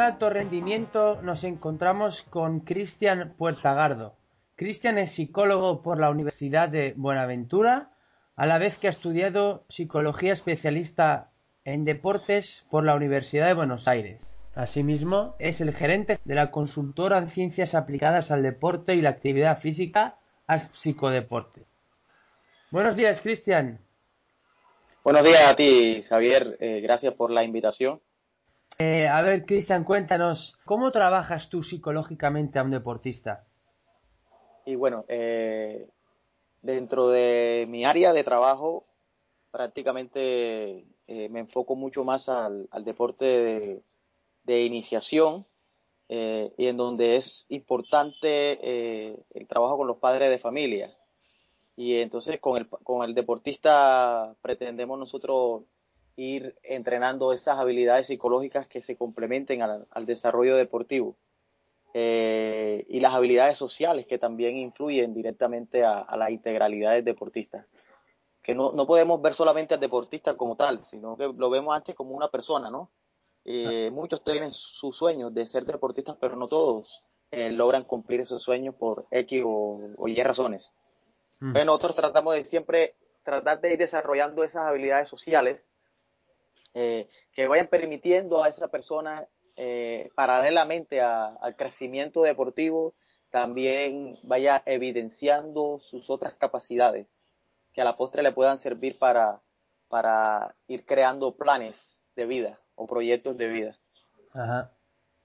alto rendimiento nos encontramos con Cristian Puertagardo. Cristian es psicólogo por la Universidad de Buenaventura, a la vez que ha estudiado psicología especialista en deportes por la Universidad de Buenos Aires. Asimismo, es el gerente de la consultora en ciencias aplicadas al deporte y la actividad física, Psicodeporte. Buenos días, Cristian. Buenos días a ti, Xavier. Eh, gracias por la invitación. Eh, a ver, Cristian, cuéntanos, ¿cómo trabajas tú psicológicamente a un deportista? Y bueno, eh, dentro de mi área de trabajo, prácticamente eh, me enfoco mucho más al, deporte de, iniciación eh, y en donde es importante el trabajo con los padres de familia. Y entonces con el, con el deportista pretendemos nosotros ir entrenando esas habilidades psicológicas que se complementen al desarrollo deportivo. Eh, y las habilidades sociales que también influyen directamente a, la integralidad del deportista. Que no, no, podemos ver solamente al deportista como tal, sino que lo vemos antes como una persona, ¿no? Eh, muchos tienen sus sueños de ser deportistas, pero no todos eh, logran cumplir esos sueños por X o, Y razones. Mm. Pero nosotros tratamos de siempre tratar de ir desarrollando esas habilidades sociales que vayan permitiendo a esa persona eh, paralelamente al crecimiento deportivo, también vaya evidenciando sus otras capacidades que a la postre le puedan servir para, para ir creando planes de vida o proyectos de vida. Ajá.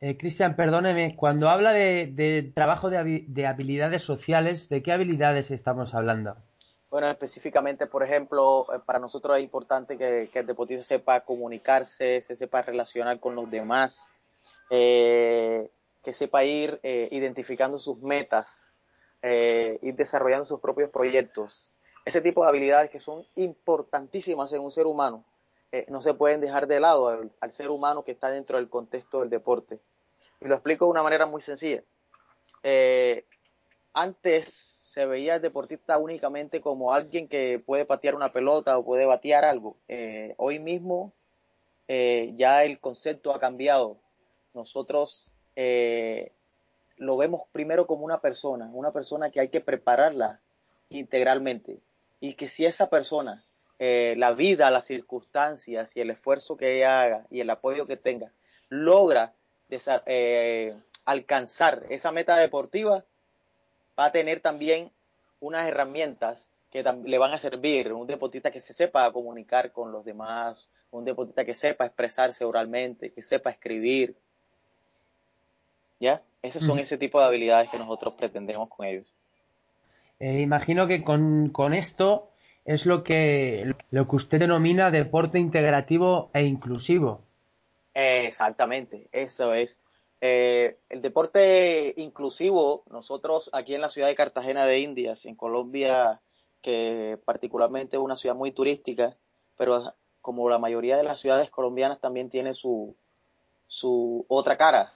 Eh, Cristian, perdóneme, cuando habla de, trabajo de, habilidades sociales, ¿de qué habilidades estamos hablando? Bueno, específicamente, por ejemplo, eh, para nosotros es importante que, el deportista sepa comunicarse, se sepa relacionar con los demás, eh, que sepa ir eh, identificando sus metas, eh, ir desarrollando sus propios proyectos. Ese tipo de habilidades que son importantísimas en un ser humano, no se pueden dejar de lado al, ser humano que está dentro del contexto del deporte. Y lo explico de una manera muy sencilla. antes se veía el deportista únicamente como alguien que puede patear una pelota o puede batear algo. hoy mismo ya el concepto ha cambiado nosotros eh, lo vemos primero como una persona, una persona que hay que prepararla integralmente y que si esa persona, eh, la vida, las circunstancias y el esfuerzo que ella haga y el apoyo que tenga, logra eh, alcanzar esa meta deportiva, va a tener también unas herramientas que le van a servir, un deportista que se sepa comunicar con los demás, un deportista que sepa expresarse oralmente, que sepa escribir, ¿Ya? Esos son ese tipo de habilidades que nosotros pretendemos con ellos. Eh, imagino que con, esto es lo que, lo que usted denomina deporte integrativo e inclusivo. exactamente, eso es. Eh, el deporte inclusivo, nosotros aquí en la ciudad de Cartagena de Indias, en Colombia, que particularmente es una ciudad muy turística, pero como la mayoría de las ciudades colombianas también tiene su, su otra cara,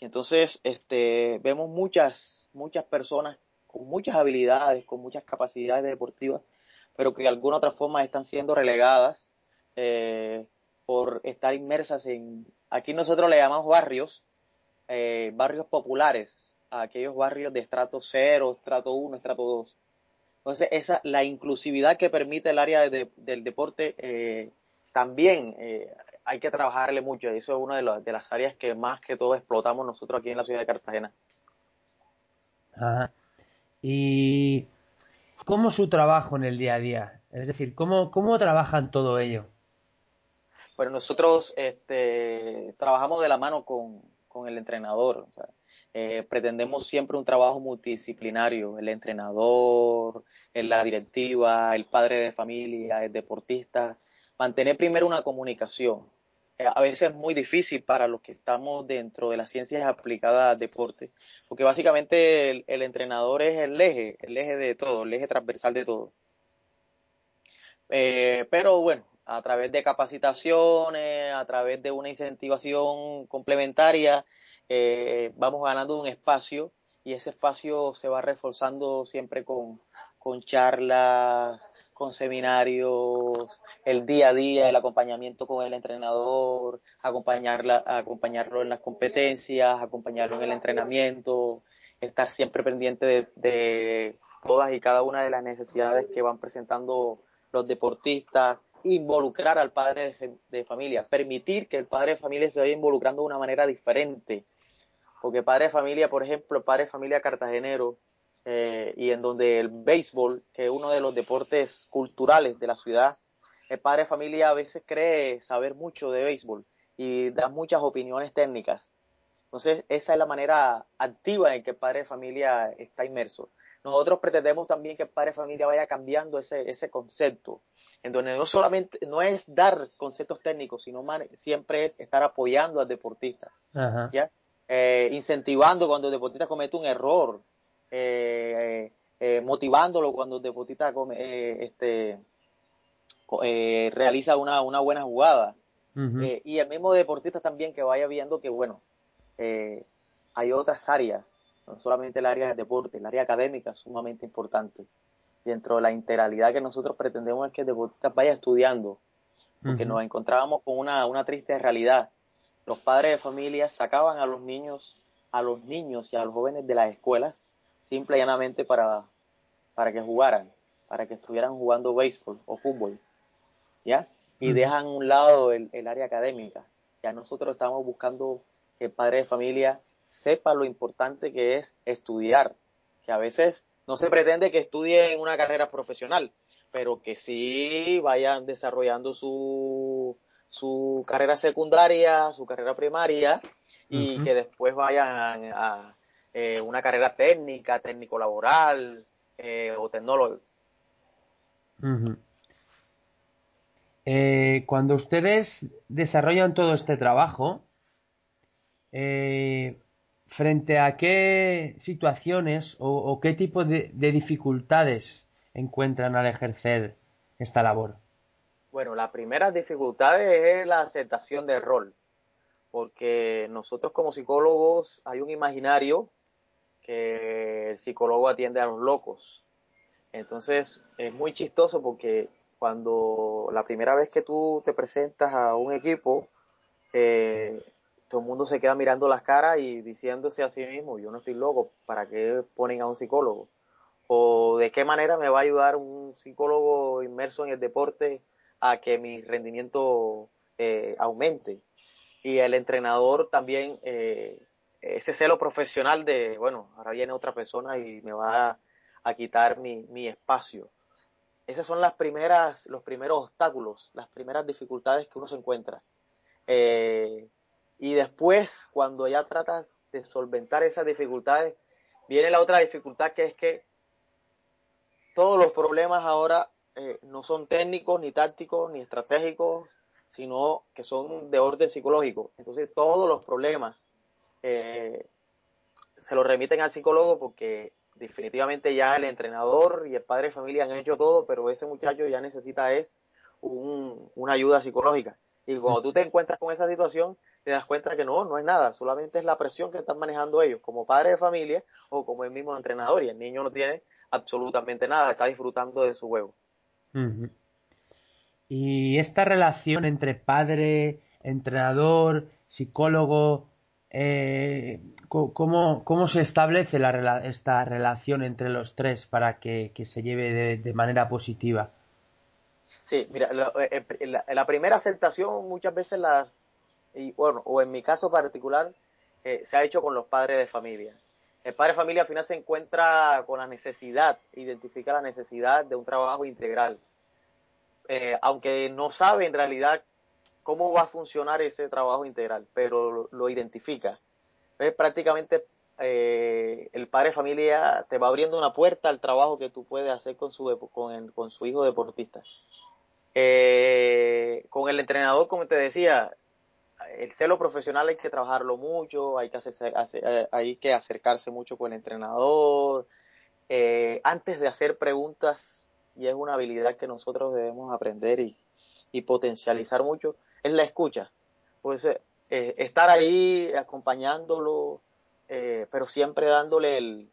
y entonces este, vemos muchas, muchas personas con muchas habilidades, con muchas capacidades deportivas, pero que de alguna otra forma están siendo relegadas eh, por estar inmersas en, aquí nosotros le llamamos barrios, eh, barrios populares, aquellos barrios de estrato 0, estrato 1, estrato 2. Entonces, esa, la inclusividad que permite el área del deporte eh, también hay que trabajarle mucho. Eso es una de, de, las áreas que más que todo explotamos nosotros aquí en la ciudad de Cartagena. ¿Y cómo su trabajo en el día a día? Es decir, ¿cómo, cómo trabajan todo ello? Bueno, nosotros este, trabajamos de la mano con, con el entrenador. Eh, pretendemos siempre un trabajo multidisciplinario. El entrenador, la directiva, el padre de familia, el deportista. Mantener primero una comunicación eh, a veces es muy difícil para los que estamos dentro de las ciencias aplicadas al deporte, porque básicamente el, entrenador es el eje, el eje de todo, el eje transversal de todo. Eh, pero bueno, a través de capacitaciones, a través de una incentivación complementaria, eh, vamos ganando un espacio y ese espacio se va reforzando siempre con, con charlas, con seminarios, el día a día, el acompañamiento con el entrenador, acompañarla, acompañarlo en las competencias, acompañarlo en el entrenamiento, estar siempre pendiente de, de todas y cada una de las necesidades que van presentando los deportistas, involucrar al padre de, familia, permitir que el padre de familia se vaya involucrando de una manera diferente. Porque padre de familia, por ejemplo, padre de familia cartagenero, eh, y en donde el béisbol, que es uno de los deportes culturales de la ciudad, el padre de familia a veces cree saber mucho de béisbol y da muchas opiniones técnicas. Entonces, esa es la manera activa en que el padre de familia está inmerso. Nosotros pretendemos también que el padre de familia vaya cambiando ese, ese concepto en donde no solamente, no es dar conceptos técnicos, sino siempre es estar apoyando al deportista, ¿ya? Eh, incentivando cuando el deportista comete un error, eh, eh, motivándolo cuando el deportista este, realiza una, una, buena jugada. y el mismo deportista también que vaya viendo que, bueno, hay otras áreas, no solamente el área del deporte, el área académica es sumamente importante dentro de la integralidad que nosotros pretendemos es que el deportista vaya estudiando, porque nos encontrábamos con una, una triste realidad. Los padres de familia sacaban a los niños, a los niños y a los jóvenes de las escuelas, simple y llanamente para, para que jugaran, para que estuvieran jugando béisbol o fútbol, ¿ya? Y dejan a un lado el, el área académica. Ya nosotros estamos buscando que el padre de familia sepa lo importante que es estudiar, que a veces no se pretende que estudien una carrera profesional, pero que sí vayan desarrollando su, su carrera secundaria, su carrera primaria y que después vayan a eh, una carrera técnica, técnico laboral eh, o tecnólogo. Eh, cuando ustedes desarrollan todo este trabajo, eh, frente a qué situaciones o, qué tipo de, dificultades encuentran al ejercer esta labor? Bueno, la primera dificultad es la aceptación del rol, porque nosotros como psicólogos hay un imaginario que el psicólogo atiende a los locos. Entonces es muy chistoso porque cuando la primera vez que tú te presentas a un equipo, eh, todo el mundo se queda mirando las caras y diciéndose a sí mismo, yo no estoy loco, ¿para qué ponen a un psicólogo? ¿O de qué manera me va a ayudar un psicólogo inmerso en el deporte a que mi rendimiento eh, aumente? Y el entrenador también, eh, ese celo profesional de, bueno, ahora viene otra persona y me va a, quitar mi, mi espacio. Esas son las primeras, los primeros obstáculos, las primeras dificultades que uno se encuentra. Eh, y después, cuando ya tratas de solventar esas dificultades, viene la otra dificultad que es que todos los problemas ahora eh, no son técnicos, ni tácticos, ni estratégicos, sino que son de orden psicológico. Entonces todos los problemas eh, se los remiten al psicólogo porque definitivamente ya el entrenador y el padre de familia han hecho todo, pero ese muchacho ya necesita es un, una ayuda psicológica. Y cuando tú te encuentras con esa situación, te das cuenta que no, no es nada, solamente es la presión que están manejando ellos como padre de familia o como el mismo entrenador y el niño no tiene absolutamente nada, está disfrutando de su juego. Y esta relación entre padre, entrenador, psicólogo, eh, ¿cómo, se establece la, esta relación entre los tres para que, se lleve de, manera positiva? Sí, mira, eh, eh, la, primera aceptación muchas veces las y bueno, o en mi caso particular, eh, se ha hecho con los padres de familia. El padre de familia al final se encuentra con la necesidad, identifica la necesidad de un trabajo integral, eh, aunque no sabe en realidad cómo va a funcionar ese trabajo integral, pero lo, identifica. Es prácticamente eh, el padre de familia te va abriendo una puerta al trabajo que tú puedes hacer con su, con, con su hijo deportista. con el entrenador, como te decía, el celo profesional hay que trabajarlo mucho, hay que, eh, hay que acercarse mucho con el entrenador, eh, antes de hacer preguntas, y es una habilidad que nosotros debemos aprender y, potencializar mucho, es la escucha. Pues eh, estar ahí acompañándolo, pero siempre dándole el,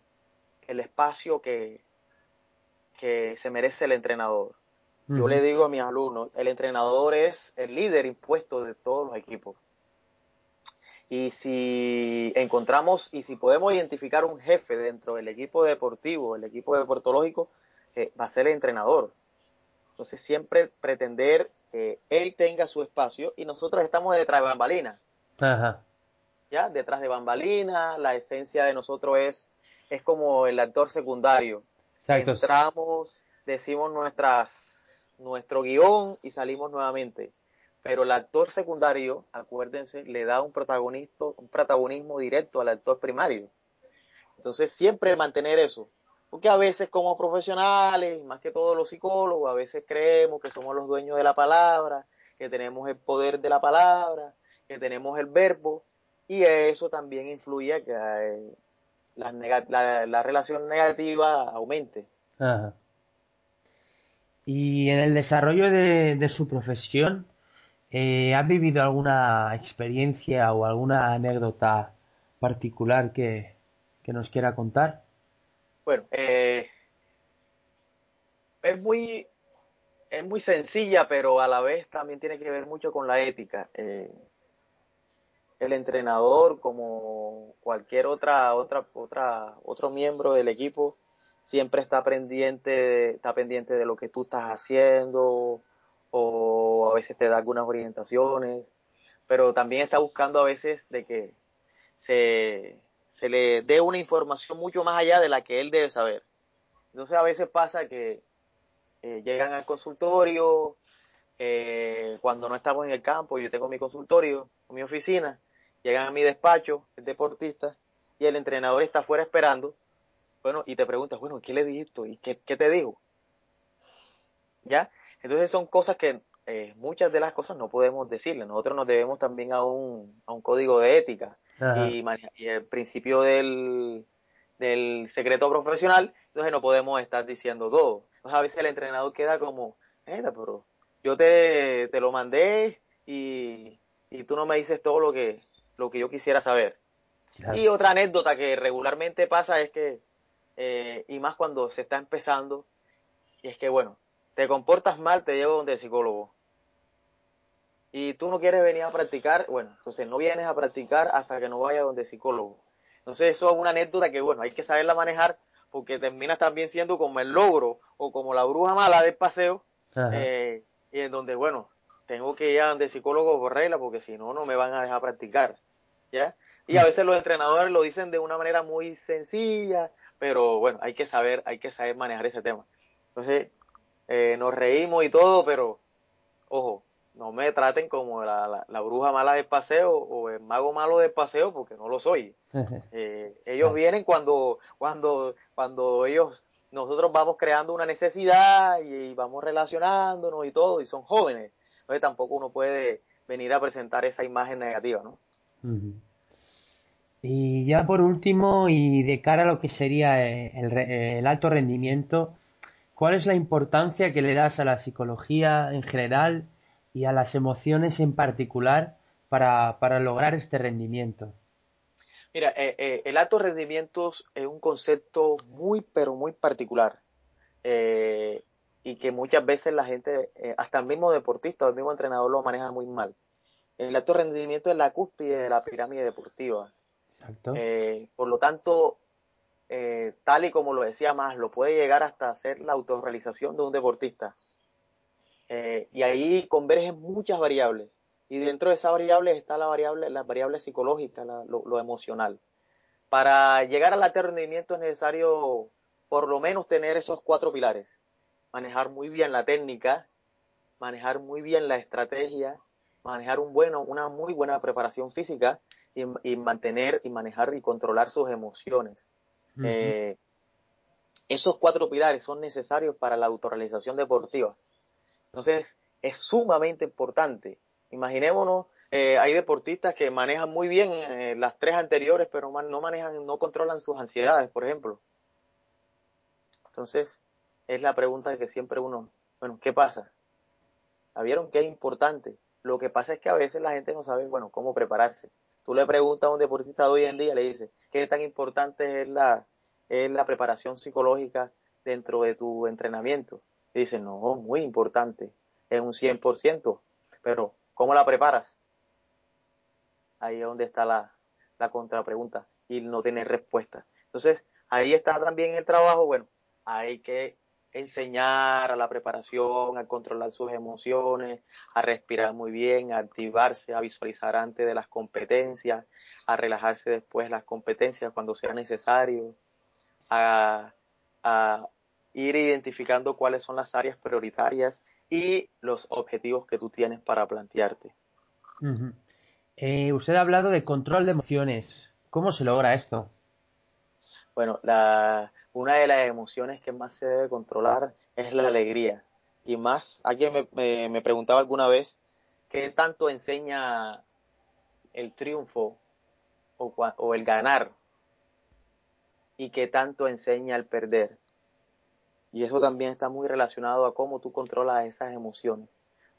espacio que se merece el entrenador. Yo le digo a mis alumnos, el entrenador es el líder impuesto de todos los equipos. Y si encontramos y si podemos identificar un jefe dentro del equipo deportivo, el equipo deportológico, eh, va a ser el entrenador. Entonces siempre pretender que él tenga su espacio y nosotros estamos detrás de bambalinas. Ajá. ¿Ya? Detrás de bambalinas, la esencia de nosotros es, es como el actor secundario. Entramos, decimos nuestras, nuestro guion y salimos nuevamente pero el actor secundario, acuérdense, le da un protagonismo, un protagonismo directo al actor primario. Entonces, siempre mantener eso. Porque a veces como profesionales, más que todos los psicólogos, a veces creemos que somos los dueños de la palabra, que tenemos el poder de la palabra, que tenemos el verbo, y eso también influye a que eh, la, relación negativa aumente. Y en el desarrollo de su profesión, eh, ¿Has vivido alguna experiencia o alguna anécdota particular que, nos quiera contar? Bueno, eh, es muy es muy sencilla, pero a la vez también tiene que ver mucho con la ética. Eh, el entrenador, como cualquier otra, otra, otra, otro miembro del equipo, siempre está pendiente, está pendiente de lo que tú estás haciendo, o a veces te da algunas orientaciones, pero también está buscando a veces de que se, le dé una información mucho más allá de la que él debe saber. Entonces a veces pasa que eh, llegan al consultorio, eh, cuando no estamos en el campo, yo tengo mi consultorio, mi oficina, llegan a mi despacho, el deportista, y el entrenador está afuera esperando, bueno, y te preguntas, bueno, ¿qué le dijiste? ¿Y qué, qué te dijo? ¿Ya? Entonces son cosas que eh, muchas de las cosas no podemos decirle. Nosotros nos debemos también a un, a un código de ética y, el principio del, del secreto profesional, entonces no podemos estar diciendo todo. Entonces a veces el entrenador queda como, pero yo te, te lo mandé y, y, tú no me dices todo lo que, lo que yo quisiera saber. Y otra anécdota que regularmente pasa es que, eh, y más cuando se está empezando, y es que, bueno, te comportas mal, te llevo donde el psicólogo. Y tú no quieres venir a practicar, bueno, entonces no vienes a practicar hasta que no vayas donde el psicólogo. Entonces eso es una anécdota que, bueno, hay que saberla manejar porque terminas también siendo como el logro o como la bruja mala del paseo, eh, y en donde, bueno, tengo que ir a donde el psicólogo por regla porque si no, no me van a dejar practicar. ¿Ya? Y a mm. veces los entrenadores lo dicen de una manera muy sencilla, pero bueno, hay que saber, hay que saber manejar ese tema. Entonces, eh, nos reímos y todo, pero ojo, no me traten como la, la, bruja mala del paseo o el mago malo del paseo porque no lo soy. Eh, ellos vienen cuando, cuando, cuando ellos, nosotros vamos creando una necesidad y, vamos relacionándonos y todo y son jóvenes. Entonces tampoco uno puede venir a presentar esa imagen negativa, ¿no? Y ya por último, y de cara a lo que sería eh, el, el alto rendimiento, ¿Cuál es la importancia que le das a la psicología en general y a las emociones en particular para, lograr este rendimiento? Mira, eh, eh, el alto rendimiento es un concepto muy, pero muy particular eh, y que muchas veces la gente, hasta el mismo deportista o el mismo entrenador lo maneja muy mal. El alto rendimiento es la cúspide de la pirámide deportiva. Exacto. por lo tanto, eh, tal y como lo decía más, lo puede llegar hasta hacer la autorrealización de un deportista. Eh, y ahí convergen muchas variables. Y dentro de esas variables está la variable, la variable psicológica, lo, emocional. Para llegar al alto rendimiento es necesario por lo menos tener esos cuatro pilares. Manejar muy bien la técnica, manejar muy bien la estrategia, manejar un bueno, una muy buena preparación física y mantener y manejar y controlar sus emociones. Eh, esos cuatro pilares son necesarios para la autorrealización deportiva. Entonces, es sumamente importante. Imaginémonos, eh, hay deportistas que manejan muy bien eh, las tres anteriores, pero no manejan, no controlan sus ansiedades, por ejemplo. Entonces, es la pregunta que siempre uno, bueno, ¿qué pasa? ¿Vieron qué es importante? Lo que pasa es que a veces la gente no sabe, bueno, cómo prepararse. Tú le preguntas a un deportista de hoy en día, le dices, ¿qué tan importante es la, es la preparación psicológica dentro de tu entrenamiento? Y dicen, no, muy importante, es un 100%, pero ¿cómo la preparas? Ahí es donde está la, la contrapregunta y no tiene respuesta. Entonces, ahí está también el trabajo, bueno, hay que enseñar a la preparación, a controlar sus emociones, a respirar muy bien, a activarse, a visualizar antes de las competencias, a relajarse después de las competencias cuando sea necesario, a, ir identificando cuáles son las áreas prioritarias y los objetivos que tú tienes para plantearte. Eh, usted ha hablado de control de emociones. ¿Cómo se logra esto? Bueno, la, una de las emociones que más se debe controlar es la alegría. Y más, alguien me, me, preguntaba alguna vez, ¿qué tanto enseña el triunfo o, o el ganar? ¿Y qué tanto enseña el perder? Y eso también está muy relacionado a cómo tú controlas esas emociones.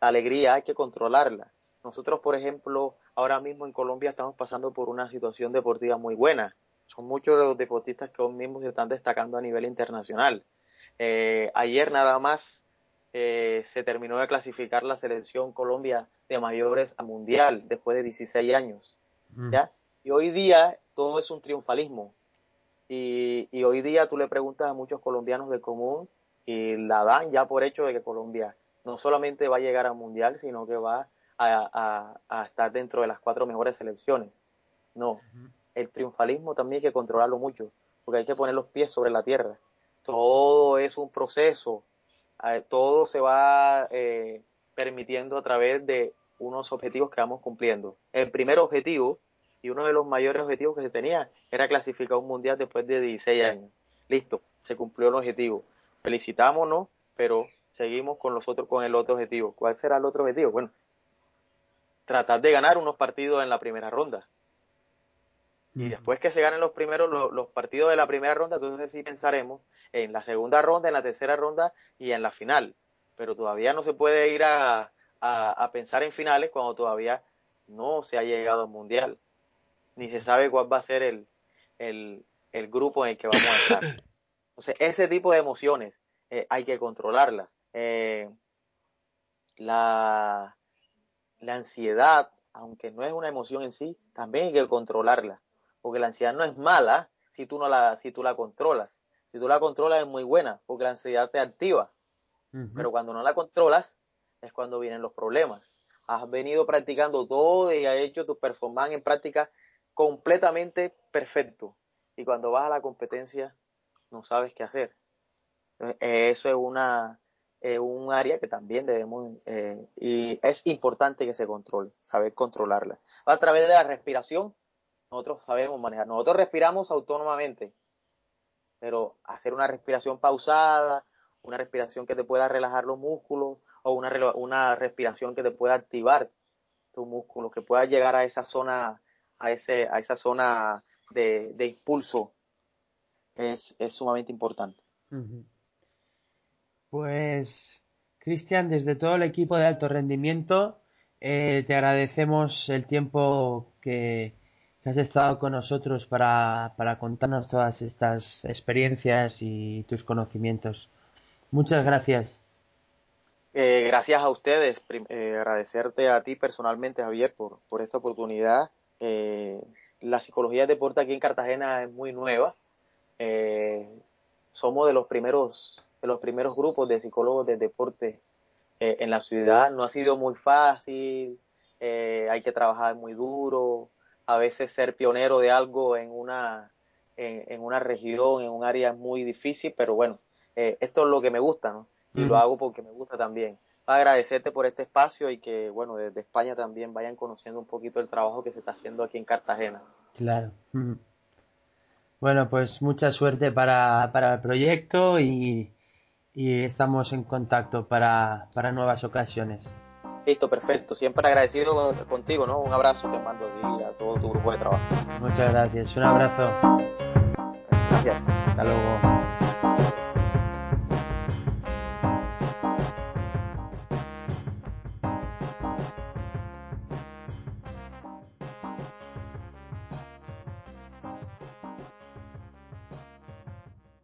La alegría hay que controlarla. Nosotros, por ejemplo, ahora mismo en Colombia estamos pasando por una situación deportiva muy buena son muchos los deportistas que hoy mismo se están destacando a nivel internacional. Eh, ayer nada más eh, se terminó de clasificar la selección Colombia de mayores a mundial después de 16 años. Mm. ¿ya? Y hoy día todo es un triunfalismo. Y, y, hoy día tú le preguntas a muchos colombianos de común y la dan ya por hecho de que Colombia no solamente va a llegar al mundial, sino que va a, a, estar dentro de las cuatro mejores selecciones. No, el triunfalismo también hay que controlarlo mucho, porque hay que poner los pies sobre la tierra. Todo es un proceso, todo se va eh, permitiendo a través de unos objetivos que vamos cumpliendo. El primer objetivo y uno de los mayores objetivos que se tenía era clasificar un mundial después de 16 años. Listo, se cumplió el objetivo. Felicitámonos, pero seguimos con los otros, con el otro objetivo. ¿Cuál será el otro objetivo? Bueno, tratar de ganar unos partidos en la primera ronda. Y después que se ganen los primeros, los, partidos de la primera ronda, entonces sí pensaremos en la segunda ronda, en la tercera ronda y en la final. Pero todavía no se puede ir a, pensar en finales cuando todavía no se ha llegado al mundial. Ni se sabe cuál va a ser el, el, grupo en el que vamos a estar. Entonces, ese tipo de emociones eh, hay que controlarlas. Eh, la, la ansiedad, aunque no es una emoción en sí, también hay que controlarla porque la ansiedad no es mala si tú no la, si tú la controlas. Si tú la controlas es muy buena, porque la ansiedad te activa. Pero cuando no la controlas, es cuando vienen los problemas. Has venido practicando todo y has hecho tu performance en práctica completamente perfecto. Y cuando vas a la competencia, no sabes qué hacer. Eso es una, un área que también debemos, eh, y es importante que se controle, saber controlarla. A través de la respiración, nosotros sabemos manejar. Nosotros respiramos autónomamente, pero hacer una respiración pausada, una respiración que te pueda relajar los músculos o una, una respiración que te pueda activar tus músculos, que pueda llegar a esa zona, a, ese, a esa zona de, impulso, es, sumamente importante. Pues, Cristian, desde todo el equipo de alto rendimiento, eh, te agradecemos el tiempo que, has estado con nosotros para, contarnos todas estas experiencias y tus conocimientos. Muchas gracias. Eh, gracias a ustedes. Eh, agradecerte a ti personalmente, Javier, por, por esta oportunidad. Eh, la psicología de deporte aquí en Cartagena es muy nueva. somos de los primeros de los primeros grupos de psicólogos de deporte en la ciudad. No ha sido muy fácil. hay que trabajar muy duro a veces ser pionero de algo en una, en, una región, en un área muy difícil, pero bueno, eh, esto es lo que me gusta, ¿no? Y lo hago porque me gusta también. Agradecerte por este espacio y que, bueno, desde España también vayan conociendo un poquito el trabajo que se está haciendo aquí en Cartagena. Claro. Bueno, pues mucha suerte para, para el proyecto y, y estamos en contacto para, para nuevas ocasiones. Listo, perfecto. Siempre agradecido contigo, ¿no? Un abrazo te mando a todo tu grupo de trabajo. Muchas gracias. Un abrazo. Gracias. Hasta luego.